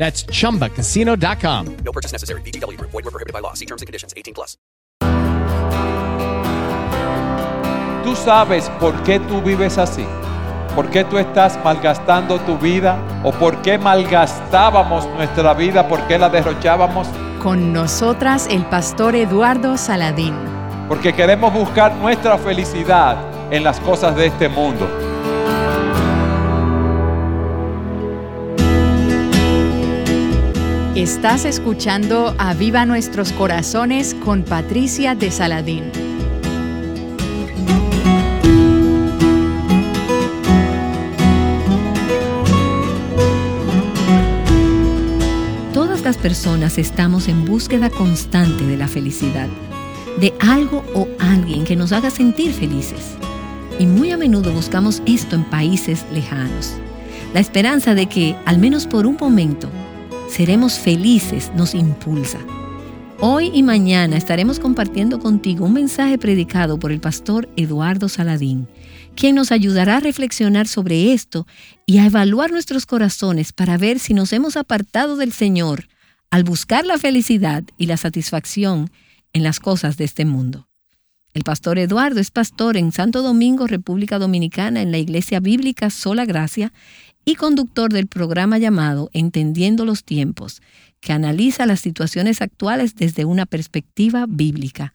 That's chumbacasino.com. No purchase necessary. VGW Group. Void were prohibited by law. See terms and conditions. 18 plus. Tú sabes por qué tú vives así. ¿Por qué tú estás malgastando tu vida? ¿O por qué malgastábamos nuestra vida? ¿Por qué la derrochábamos? Con nosotras el pastor Eduardo Saladín. Porque queremos buscar nuestra felicidad en las cosas de este mundo. Estás escuchando Aviva Nuestros Corazones con Patricia de Saladín. Todas las personas estamos en búsqueda constante de la felicidad, de algo o alguien que nos haga sentir felices. Y muy a menudo buscamos esto en países lejanos. La esperanza de que, al menos por un momento, seremos felices nos impulsa. Hoy y mañana estaremos compartiendo contigo un mensaje predicado por el pastor Eduardo Saladín, quien nos ayudará a reflexionar sobre esto y a evaluar nuestros corazones para ver si nos hemos apartado del Señor al buscar la felicidad y la satisfacción en las cosas de este mundo. El pastor Eduardo es pastor en Santo Domingo, República Dominicana, en la Iglesia Bíblica Sola Gracia y conductor del programa llamado Entendiendo los Tiempos, que analiza las situaciones actuales desde una perspectiva bíblica.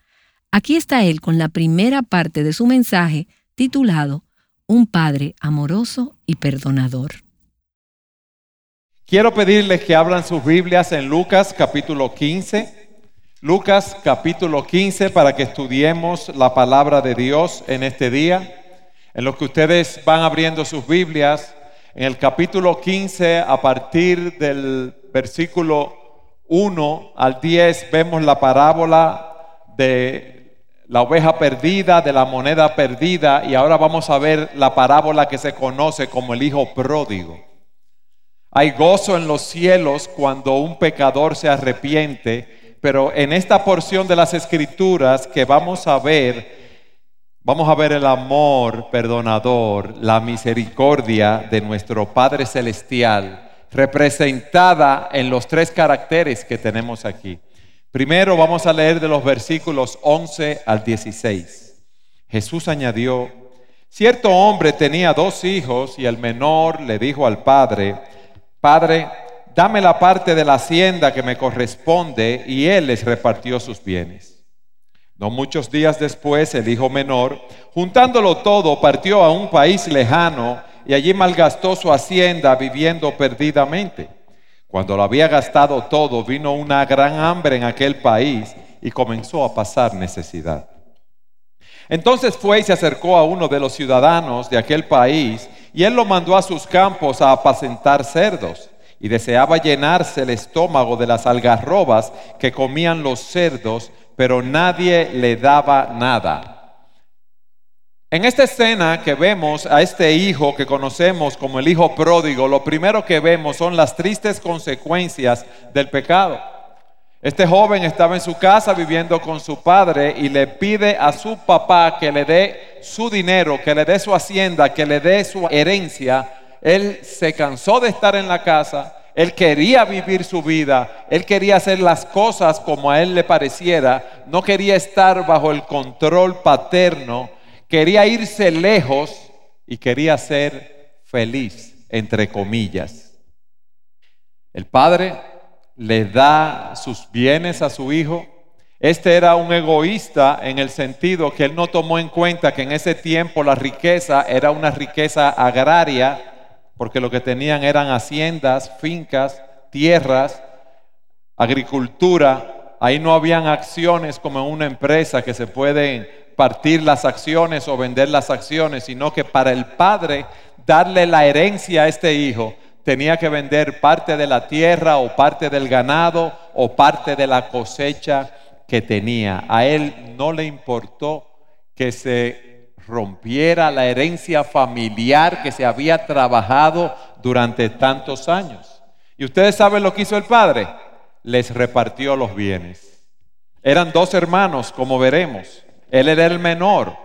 Aquí está él con la primera parte de su mensaje titulado Un Padre amoroso y perdonador. Quiero pedirles que abran sus Biblias en Lucas capítulo 15. Lucas capítulo 15 para que estudiemos la palabra de Dios en este día. En lo que ustedes van abriendo sus Biblias, en el capítulo 15, a partir del versículo 1 al 10, vemos la parábola de la oveja perdida, de la moneda perdida, y ahora vamos a ver la parábola que se conoce como el hijo pródigo. Hay gozo en los cielos cuando un pecador se arrepiente, pero en esta porción de las escrituras que vamos a ver, Vamos a ver el amor perdonador, la misericordia de nuestro Padre Celestial, representada en los tres caracteres que tenemos aquí. Primero vamos a leer de los versículos 11 al 16. Jesús añadió, cierto hombre tenía dos hijos y el menor le dijo al padre, Padre, dame la parte de la hacienda que me corresponde y él les repartió sus bienes. No muchos días después, el hijo menor, juntándolo todo, partió a un país lejano y allí malgastó su hacienda viviendo perdidamente. Cuando lo había gastado todo, vino una gran hambre en aquel país y comenzó a pasar necesidad. Entonces fue y se acercó a uno de los ciudadanos de aquel país y él lo mandó a sus campos a apacentar cerdos y deseaba llenarse el estómago de las algarrobas que comían los cerdos pero nadie le daba nada. En esta escena que vemos a este hijo que conocemos como el hijo pródigo, lo primero que vemos son las tristes consecuencias del pecado. Este joven estaba en su casa viviendo con su padre y le pide a su papá que le dé su dinero, que le dé su hacienda, que le dé su herencia. Él se cansó de estar en la casa, él quería vivir su vida, él quería hacer las cosas como a él le pareciera, no quería estar bajo el control paterno, quería irse lejos y quería ser feliz, entre comillas. El padre le da sus bienes a su hijo, Este era un egoísta en el sentido que él no tomó en cuenta que en ese tiempo la riqueza era una riqueza agraria, porque lo que tenían eran haciendas, fincas, tierras, agricultura. Ahí no habían acciones como en una empresa que se pueden partir las acciones o vender las acciones, sino que para el padre darle la herencia a este hijo tenía que vender parte de la tierra o parte del ganado o parte de la cosecha que tenía. A él no le importó que se rompiera la herencia familiar que se había trabajado durante tantos años. ¿Y ustedes saben lo que hizo el padre? Les repartió los bienes. Eran dos hermanos, como veremos. Él era el menor.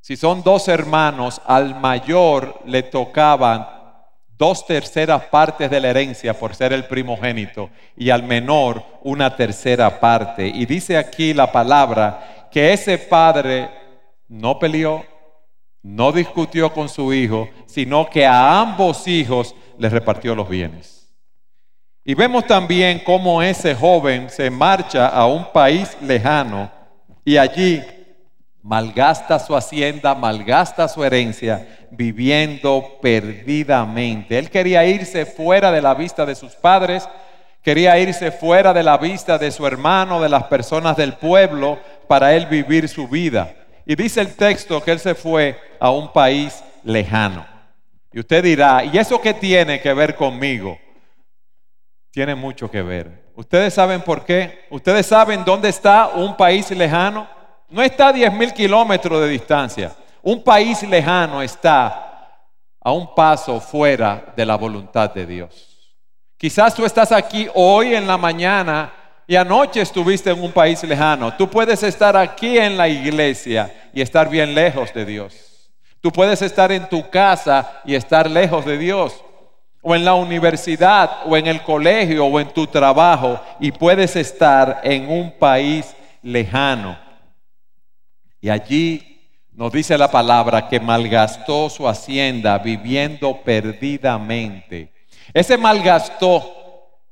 Si son dos hermanos, al mayor le tocaban dos terceras partes de la herencia por ser el primogénito y al menor una tercera parte. Y dice aquí la palabra que ese padre no peleó, no discutió con su hijo, sino que a ambos hijos les repartió los bienes. Y vemos también cómo ese joven se marcha a un país lejano y allí malgasta su hacienda, malgasta su herencia, viviendo perdidamente. Él quería irse fuera de la vista de sus padres, quería irse fuera de la vista de su hermano, de las personas del pueblo, para él vivir su vida. Y dice el texto que él se fue a un país lejano. Y usted dirá, ¿y eso qué tiene que ver conmigo? Tiene mucho que ver. ¿Ustedes saben por qué? ¿Ustedes saben dónde está un país lejano? no está a 10 mil kilómetros de distancia. Un país lejano está a un paso fuera de la voluntad de Dios. Quizás tú estás aquí hoy en la mañana y anoche estuviste en un país lejano. Tú puedes estar aquí en la iglesia y estar bien lejos de Dios. Tú puedes estar en tu casa y estar lejos de Dios. O en la universidad, o en el colegio, o en tu trabajo, y puedes estar en un país lejano. Y allí nos dice la palabra que malgastó su hacienda viviendo perdidamente. Ese malgastó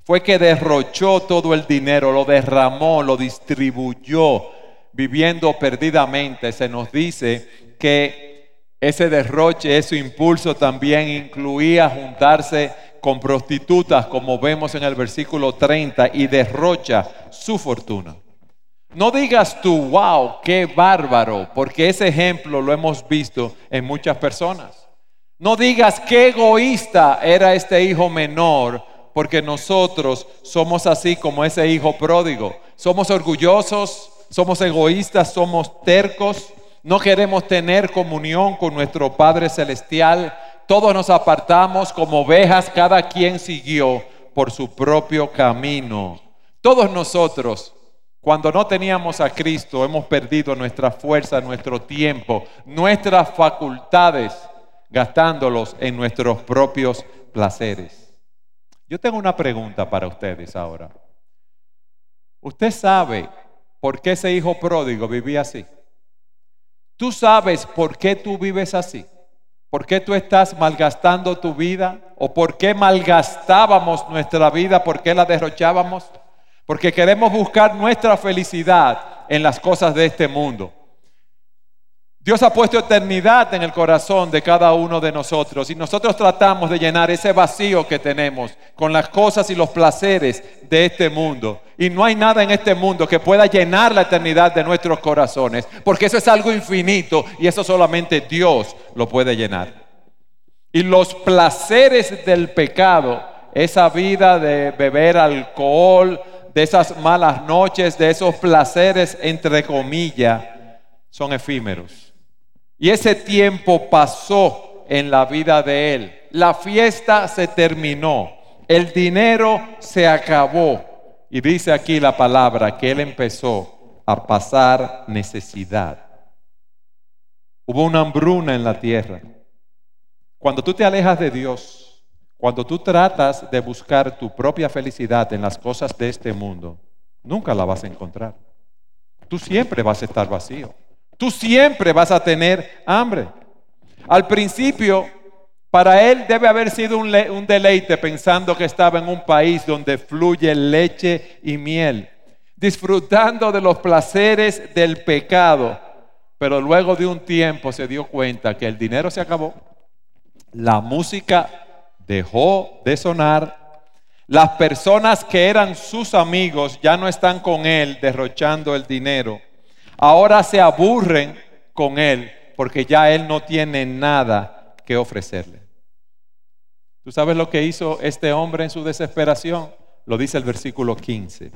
fue que derrochó todo el dinero, lo derramó, lo distribuyó viviendo perdidamente. Se nos dice que ese derroche, ese impulso también incluía juntarse con prostitutas, como vemos en el versículo 30, y derrocha su fortuna. No digas tú, wow, qué bárbaro, porque ese ejemplo lo hemos visto en muchas personas. No digas qué egoísta era este hijo menor, porque nosotros somos así como ese hijo pródigo. Somos orgullosos, somos egoístas, somos tercos, no queremos tener comunión con nuestro Padre Celestial. Todos nos apartamos como ovejas, cada quien siguió por su propio camino. Todos nosotros cuando no teníamos a Cristo, hemos perdido nuestra fuerza, nuestro tiempo, nuestras facultades, gastándolos en nuestros propios placeres. Yo tengo una pregunta para ustedes ahora. ¿Usted sabe por qué ese hijo pródigo vivía así? ¿Tú sabes por qué tú vives así? ¿Por qué tú estás malgastando tu vida? ¿O por qué malgastábamos nuestra vida? ¿Por qué la derrochábamos? porque queremos buscar nuestra felicidad en las cosas de este mundo. Dios ha puesto eternidad en el corazón de cada uno de nosotros y nosotros tratamos de llenar ese vacío que tenemos con las cosas y los placeres de este mundo. Y no hay nada en este mundo que pueda llenar la eternidad de nuestros corazones, porque eso es algo infinito y eso solamente Dios lo puede llenar. Y los placeres del pecado, esa vida de beber alcohol, de esas malas noches, de esos placeres, entre comillas, son efímeros. Y ese tiempo pasó en la vida de él. La fiesta se terminó. El dinero se acabó. Y dice aquí la palabra que él empezó a pasar necesidad. Hubo una hambruna en la tierra. Cuando tú te alejas de Dios, cuando tú tratas de buscar tu propia felicidad en las cosas de este mundo, nunca la vas a encontrar. Tú siempre vas a estar vacío. Tú siempre vas a tener hambre. Al principio, para él debe haber sido un, deleite pensando que estaba en un país donde fluye leche y miel. disfrutando de los placeres del pecado, pero luego de un tiempo se dio cuenta que el dinero se acabó, la música dejó de sonar, las personas que eran sus amigos ya no están con él derrochando el dinero, ahora se aburren con él porque ya él no tiene nada que ofrecerle. ¿Tú sabes lo que hizo este hombre en su desesperación? Lo dice el versículo 15.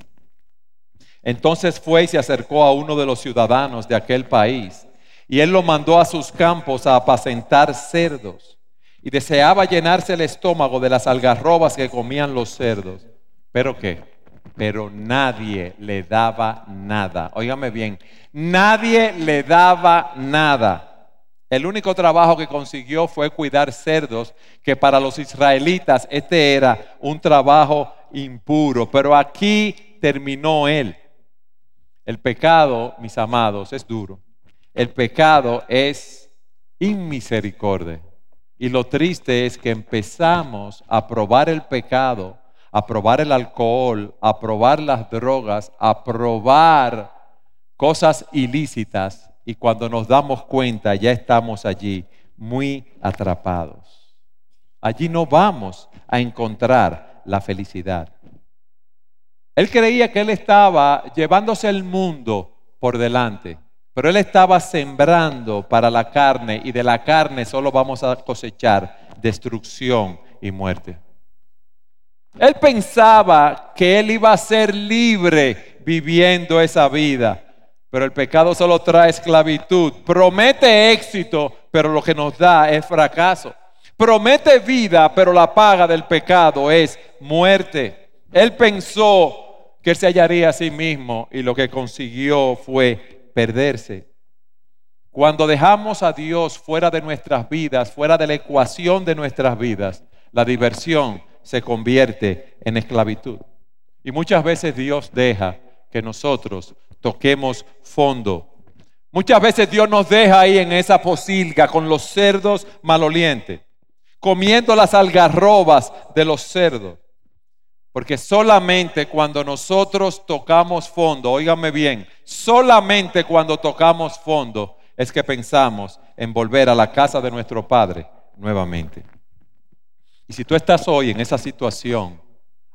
Entonces fue y se acercó a uno de los ciudadanos de aquel país, y él lo mandó a sus campos a apacentar cerdos, y deseaba llenarse el estómago de las algarrobas que comían los cerdos. ¿Pero qué? Pero nadie le daba nada. Óigame bien, nadie le daba nada. El único trabajo que consiguió fue cuidar cerdos, que para los israelitas este era un trabajo impuro. Pero aquí terminó él. El pecado, mis amados, es duro. El pecado es inmisericordia. Y lo triste es que empezamos a probar el pecado, a probar el alcohol, a probar las drogas, a probar cosas ilícitas y cuando nos damos cuenta ya estamos allí muy atrapados. Allí no vamos a encontrar la felicidad. Él creía que él estaba llevándose el mundo por delante, pero él estaba sembrando para la carne y de la carne solo vamos a cosechar destrucción y muerte. Él pensaba que él iba a ser libre viviendo esa vida pero el pecado solo trae esclavitud. Promete éxito, pero lo que nos da es fracaso. Promete vida, pero la paga del pecado es muerte. Él pensó que él se hallaría a sí mismo y lo que consiguió fue perderse. Cuando dejamos a Dios fuera de nuestras vidas, fuera de la ecuación de nuestras vidas, la diversión se convierte en esclavitud. Y muchas veces Dios deja que nosotros toquemos fondo. Muchas veces Dios nos deja ahí en esa posilga con los cerdos malolientes, comiendo las algarrobas de los cerdos. Porque solamente cuando nosotros tocamos fondo, óigame bien, solamente cuando tocamos fondo es que pensamos en volver a la casa de nuestro Padre nuevamente. Y si tú estás hoy en esa situación,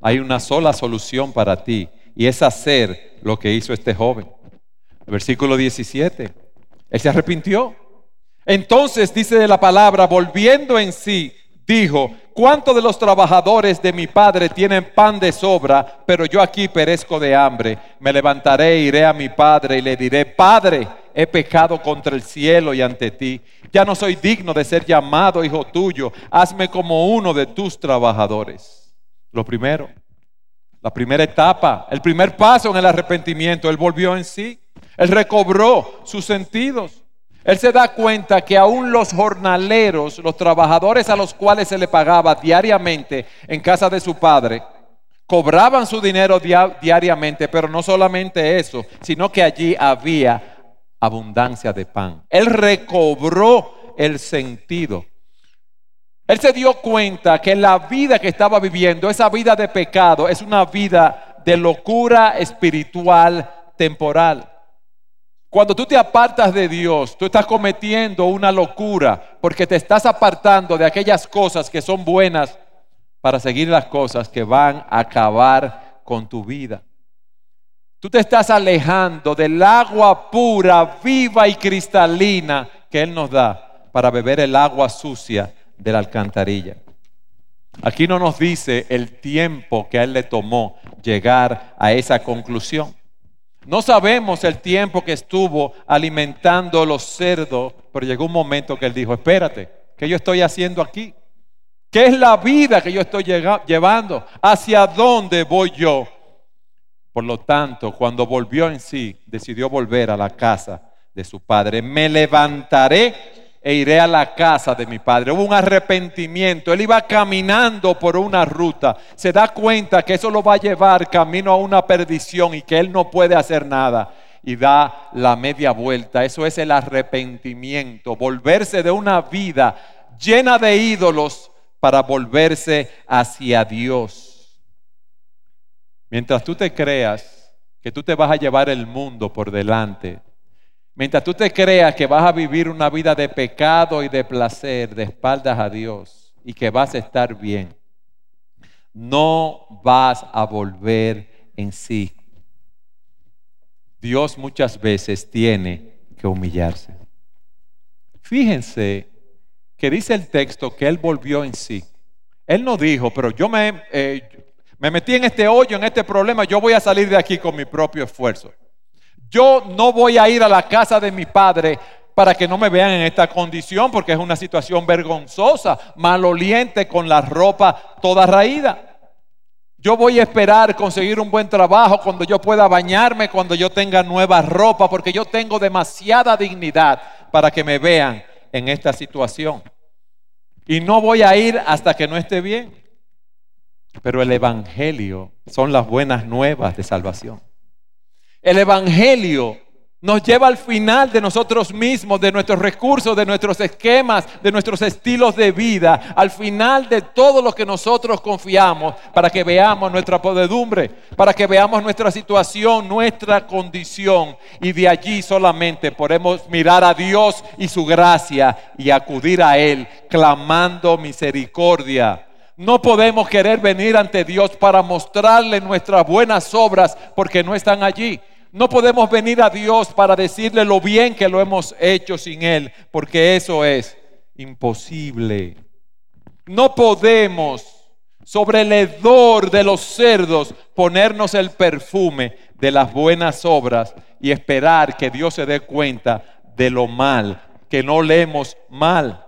hay una sola solución para ti y es hacer lo que hizo este joven. Versículo 17. Él se arrepintió. Entonces dice de la palabra, volviendo en sí, dijo, ¿cuántos de los trabajadores de mi padre tienen pan de sobra, pero yo aquí perezco de hambre? Me levantaré, iré a mi padre y le diré, Padre, he pecado contra el cielo y ante ti. Ya no soy digno de ser llamado hijo tuyo. Hazme como uno de tus trabajadores. Lo primero, la primera etapa, el primer paso en el arrepentimiento, él volvió en sí, él recobró sus sentidos. Él se da cuenta que aún los jornaleros, los trabajadores a los cuales se le pagaba diariamente en casa de su padre, cobraban su dinero diariamente, pero no solamente eso, sino que allí había abundancia de pan. Él recobró el sentido. Él se dio cuenta que la vida que estaba viviendo, esa vida de pecado, es una vida de locura espiritual temporal. Cuando tú te apartas de Dios, tú estás cometiendo una locura porque te estás apartando de aquellas cosas que son buenas para seguir las cosas que van a acabar con tu vida. Tú te estás alejando del agua pura, viva y cristalina que Él nos da para beber el agua sucia de la alcantarilla. Aquí no nos dice el tiempo que él le tomó llegar a esa conclusión. No sabemos el tiempo que estuvo alimentando los cerdos, pero llegó un momento que él dijo, espérate, ¿qué yo estoy haciendo aquí? ¿Qué es la vida que yo estoy llevando? ¿Hacia dónde voy yo? Por lo tanto, cuando volvió en sí, decidió volver a la casa de su padre. Me levantaré e iré a la casa de mi padre. Hubo un arrepentimiento. Él iba caminando por una ruta. Se da cuenta que eso lo va a llevar camino a una perdición y que él no puede hacer nada. Y da la media vuelta. Eso es el arrepentimiento. Volverse de una vida llena de ídolos para volverse hacia Dios. Mientras tú te creas que tú te vas a llevar el mundo por delante. Mientras tú te creas que vas a vivir una vida de pecado y de placer de espaldas a Dios y que vas a estar bien, no vas a volver en sí. Dios muchas veces tiene que humillarse. Fíjense que dice el texto que Él volvió en sí. Él no dijo, pero yo me, eh, me metí en este hoyo, en este problema, yo voy a salir de aquí con mi propio esfuerzo. Yo no voy a ir a la casa de mi padre para que no me vean en esta condición, porque es una situación vergonzosa, maloliente, con la ropa toda raída. Yo voy a esperar conseguir un buen trabajo cuando yo pueda bañarme, cuando yo tenga nueva ropa, porque yo tengo demasiada dignidad para que me vean en esta situación. Y no voy a ir hasta que no esté bien. Pero el Evangelio son las buenas nuevas de salvación. El Evangelio nos lleva al final de nosotros mismos, de nuestros recursos, de nuestros esquemas, de nuestros estilos de vida, al final de todo lo que nosotros confiamos para que veamos nuestra podedumbre, para que veamos nuestra situación, nuestra condición y de allí solamente podemos mirar a Dios y su gracia y acudir a Él clamando misericordia. No podemos querer venir ante Dios para mostrarle nuestras buenas obras porque no están allí. No podemos venir a Dios para decirle lo bien que lo hemos hecho sin Él, porque eso es imposible. No podemos sobre el hedor de los cerdos ponernos el perfume de las buenas obras y esperar que Dios se dé cuenta de lo mal, que no leemos mal.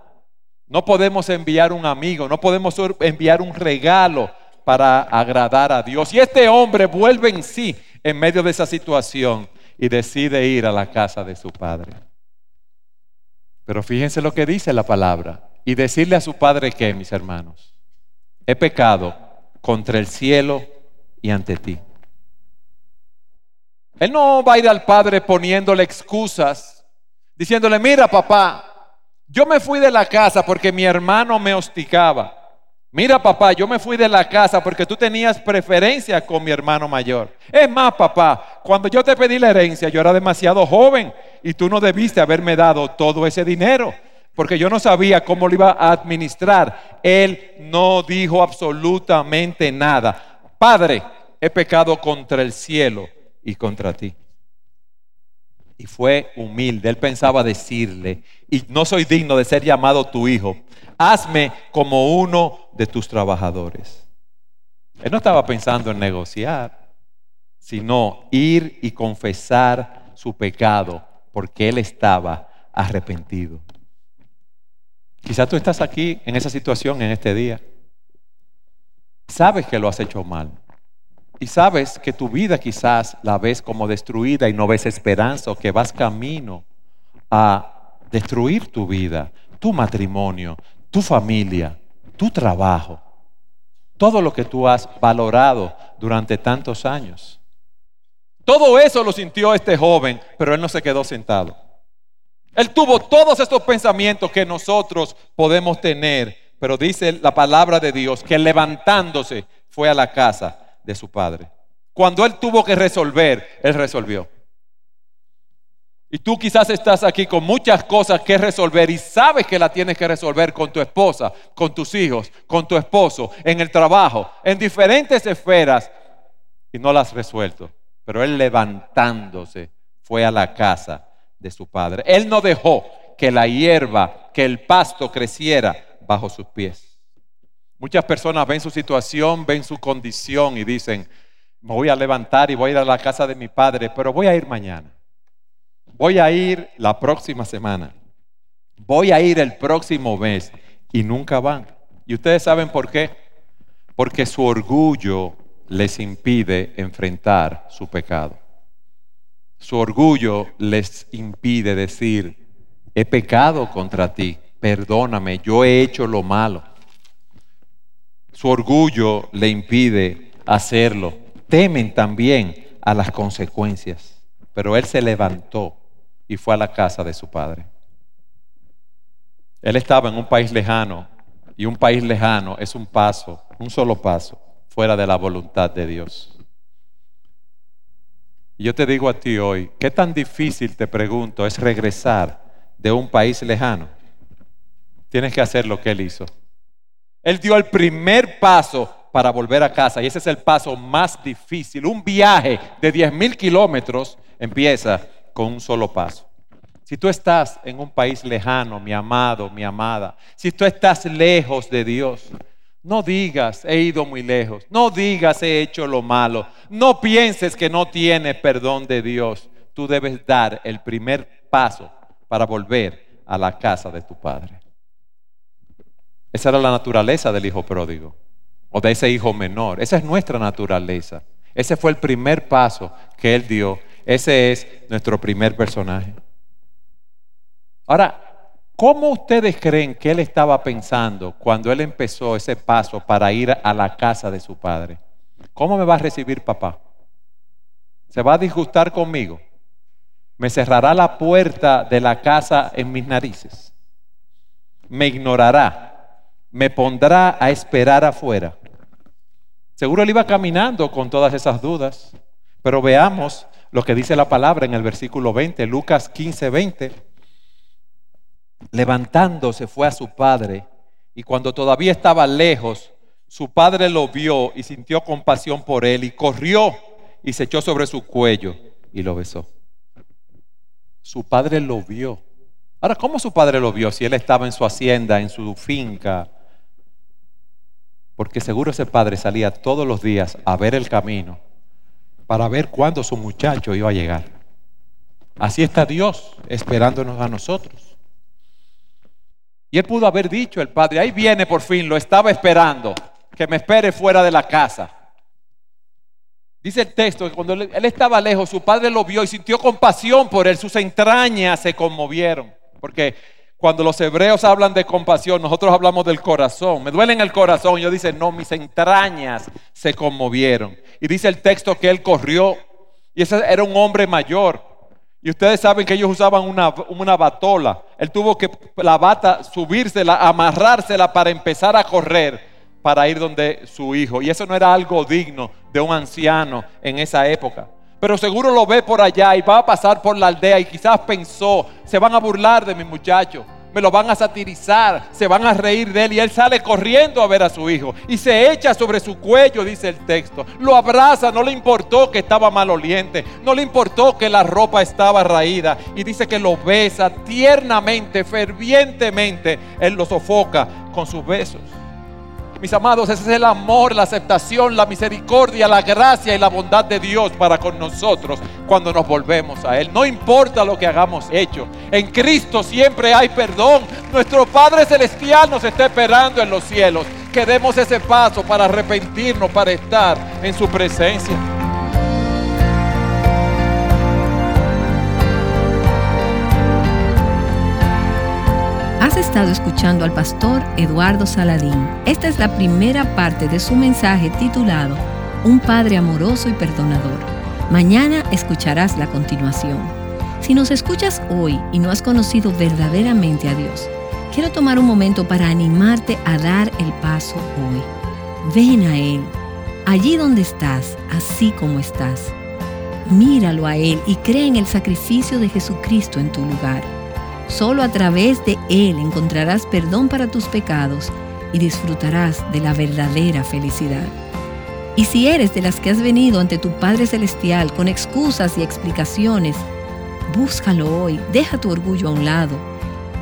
No podemos enviar un amigo, no podemos enviar un regalo para agradar a Dios. Y este hombre vuelve en sí en medio de esa situación y decide ir a la casa de su padre. Pero fíjense lo que dice la palabra. Y decirle a su padre que, mis hermanos, he pecado contra el cielo y ante ti. Él no va a ir al padre poniéndole excusas, diciéndole, mira papá, yo me fui de la casa porque mi hermano me hostigaba. Mira, papá, yo me fui de la casa porque tú tenías preferencia con mi hermano mayor. Es más, papá, cuando yo te pedí la herencia, yo era demasiado joven y tú no debiste haberme dado todo ese dinero porque yo no sabía cómo lo iba a administrar. Él no dijo absolutamente nada. Padre, he pecado contra el cielo y contra ti. Y fue humilde. Él pensaba decirle, y no soy digno de ser llamado tu hijo, hazme como uno de tus trabajadores. Él no estaba pensando en negociar, sino ir y confesar su pecado, porque él estaba arrepentido. Quizás tú estás aquí en esa situación en este día. Sabes que lo has hecho mal. Y sabes que tu vida quizás la ves como destruida y no ves esperanza o que vas camino a destruir tu vida, tu matrimonio, tu familia, tu trabajo, todo lo que tú has valorado durante tantos años. Todo eso lo sintió este joven, pero él no se quedó sentado. Él tuvo todos estos pensamientos que nosotros podemos tener, pero dice la palabra de Dios que levantándose fue a la casa de su padre. Cuando él tuvo que resolver, él resolvió. Y tú quizás estás aquí con muchas cosas que resolver y sabes que la tienes que resolver con tu esposa, con tus hijos, con tu esposo, en el trabajo, en diferentes esferas y no las has resuelto. Pero él levantándose fue a la casa de su padre. Él no dejó que la hierba, que el pasto creciera bajo sus pies. Muchas personas ven su situación, ven su condición y dicen, me voy a levantar y voy a ir a la casa de mi padre, pero voy a ir mañana voy a ir la próxima semana, voy a ir el próximo mes y nunca van. ¿Y ustedes saben por qué? Porque su orgullo les impide enfrentar su pecado. Su orgullo les impide decir, he pecado contra ti, perdóname, yo he hecho lo malo. Su orgullo le impide hacerlo. Temen también a las consecuencias. Pero él se levantó y fue a la casa de su padre. Él estaba en un país lejano y un país lejano es un paso, un solo paso, fuera de la voluntad de Dios. Yo te digo a ti hoy, ¿qué tan difícil, te pregunto, es regresar de un país lejano? Tienes que hacer lo que Él hizo. Él dio el primer paso para volver a casa y ese es el paso más difícil. Un viaje de 10 mil kilómetros empieza con un solo paso. Si tú estás en un país lejano, mi amado, mi amada, si tú estás lejos de Dios, no digas, he ido muy lejos. No digas, he hecho lo malo. No pienses que no tienes perdón de Dios. Tú debes dar el primer paso para volver a la casa de tu padre. Esa era la naturaleza del hijo pródigo o de ese hijo menor. Esa es nuestra naturaleza. Ese fue el primer paso que él dio. Ese es nuestro primer personaje. Ahora, ¿Cómo ustedes creen que él estaba pensando cuando él empezó ese paso para ir a la casa de su padre? ¿Cómo me va a recibir papá? ¿Se va a disgustar conmigo? ¿Me cerrará la puerta de la casa en mis narices? ¿Me ignorará? ¿Me pondrá a esperar afuera? Seguro él iba caminando con todas esas dudas, pero veamos lo que dice la palabra en el versículo 20, Lucas 15, 20 levantándose fue a su padre y cuando todavía estaba lejos, su padre lo vio y sintió compasión por él y corrió y se echó sobre su cuello y lo besó. Su padre lo vio. Ahora, ¿cómo su padre lo vio si él estaba en su hacienda, en su finca? Porque seguro ese padre salía todos los días a ver el camino para ver cuándo su muchacho iba a llegar. Así está Dios esperándonos a nosotros. Y él pudo haber dicho, el padre, ahí viene por fin, lo estaba esperando, que me espere fuera de la casa. Dice el texto que cuando él, estaba lejos, su padre lo vio y sintió compasión por él, sus entrañas se conmovieron. Porque cuando los hebreos hablan de compasión, nosotros hablamos del corazón. Me duele en el corazón. Yo dice, no, mis entrañas se conmovieron. Y dice el texto que él corrió. Y ese era un hombre mayor. Y ustedes saben que ellos usaban una, una, batola. Él tuvo que la bata subírsela, amarrársela para empezar a correr para ir donde su hijo. Y eso no era algo digno de un anciano en esa época. Pero seguro lo ve por allá y va a pasar por la aldea y quizás pensó, se van a burlar de mi muchacho me lo van a satirizar, se van a reír de él y él sale corriendo a ver a su hijo y se echa sobre su cuello, dice el texto. Lo abraza, no le importó que estaba maloliente, no le importó que la ropa estaba raída y dice que lo besa tiernamente, fervientemente, él lo sofoca con sus besos. Mis amados, ese es el amor, la aceptación, la misericordia, la gracia y la bondad de Dios para con nosotros cuando nos volvemos a Él. No importa lo que hagamos hecho. En Cristo siempre hay perdón. Nuestro Padre Celestial nos está esperando en los cielos. Que demos ese paso para arrepentirnos, para estar en su presencia. Has estado escuchando al pastor Eduardo Saladín. Esta es la primera parte de su mensaje titulado Un Padre amoroso y perdonador. Mañana escucharás la continuación. Si nos escuchas hoy y no has conocido verdaderamente a Dios, quiero tomar un momento para animarte a dar el paso hoy. Ven a Él, allí donde estás, así como estás. Míralo a Él y cree en el sacrificio de Jesucristo en tu lugar. Solo a través de Él encontrarás perdón para tus pecados y disfrutarás de la verdadera felicidad. Y si eres de las que has venido ante tu Padre Celestial con excusas y explicaciones, búscalo hoy, deja tu orgullo a un lado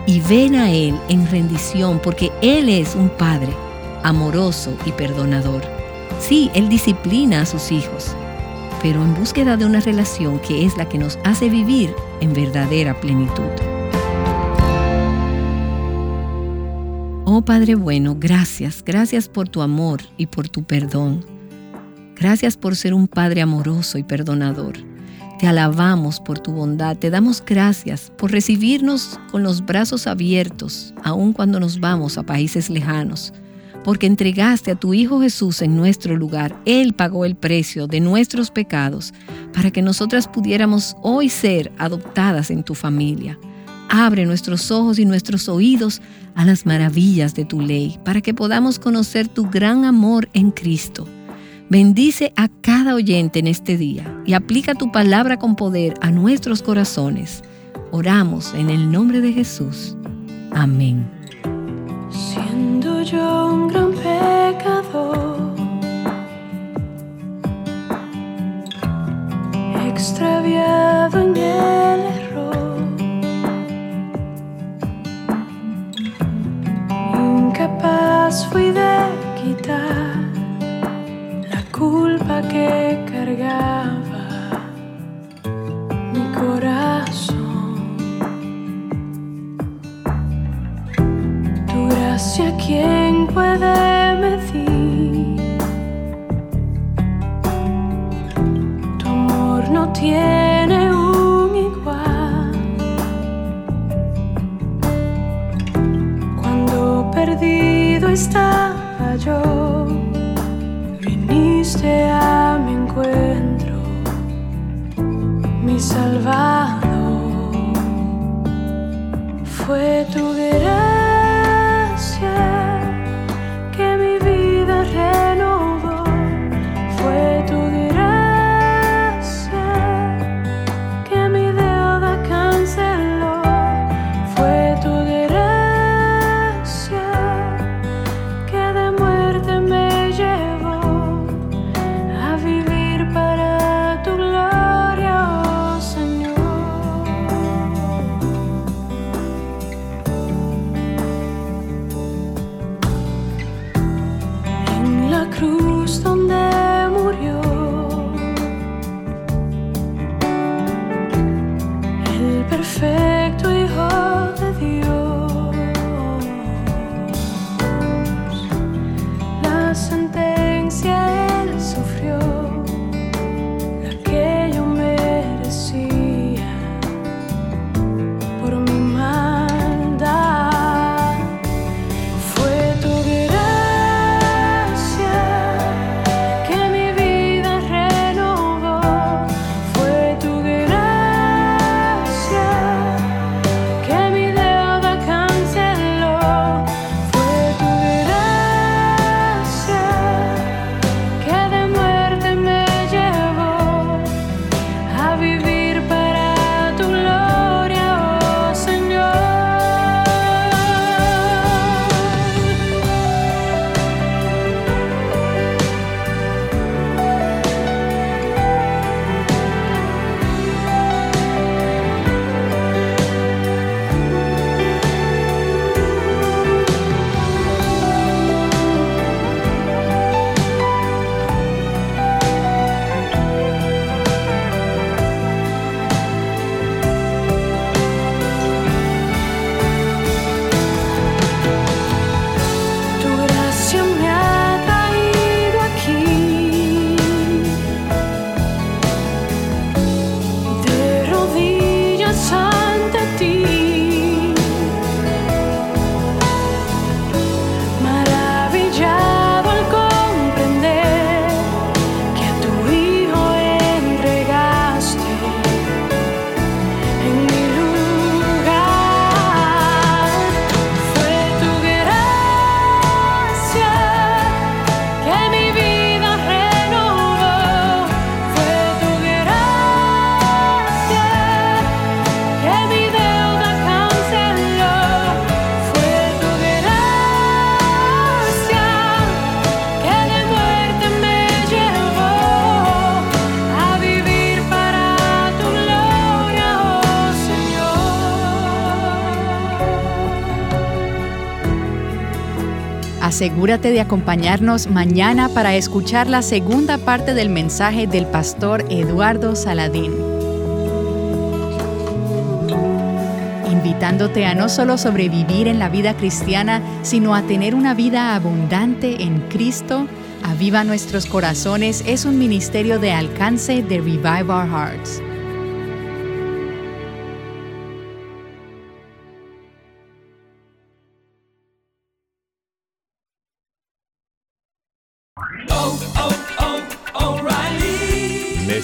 y ven a Él en rendición porque Él es un Padre amoroso y perdonador. Sí, Él disciplina a sus hijos, pero en búsqueda de una relación que es la que nos hace vivir en verdadera plenitud. Oh Padre bueno, gracias, gracias por tu amor y por tu perdón. Gracias por ser un Padre amoroso y perdonador. Te alabamos por tu bondad, te damos gracias por recibirnos con los brazos abiertos, aun cuando nos vamos a países lejanos, porque entregaste a tu Hijo Jesús en nuestro lugar. Él pagó el precio de nuestros pecados para que nosotras pudiéramos hoy ser adoptadas en tu familia. Abre nuestros ojos y nuestros oídos a las maravillas de tu ley, para que podamos conocer tu gran amor en Cristo. Bendice a cada oyente en este día y aplica tu palabra con poder a nuestros corazones. Oramos en el nombre de Jesús. Amén. Siendo yo un gran pecador, extraviado en el fui de quitar. La culpa que cargaba Asegúrate de acompañarnos mañana para escuchar la segunda parte del mensaje del pastor Eduardo Saladín. Invitándote a no solo sobrevivir en la vida cristiana, sino a tener una vida abundante en Cristo, Aviva Nuestros Corazones es un ministerio de alcance de Revive Our Hearts.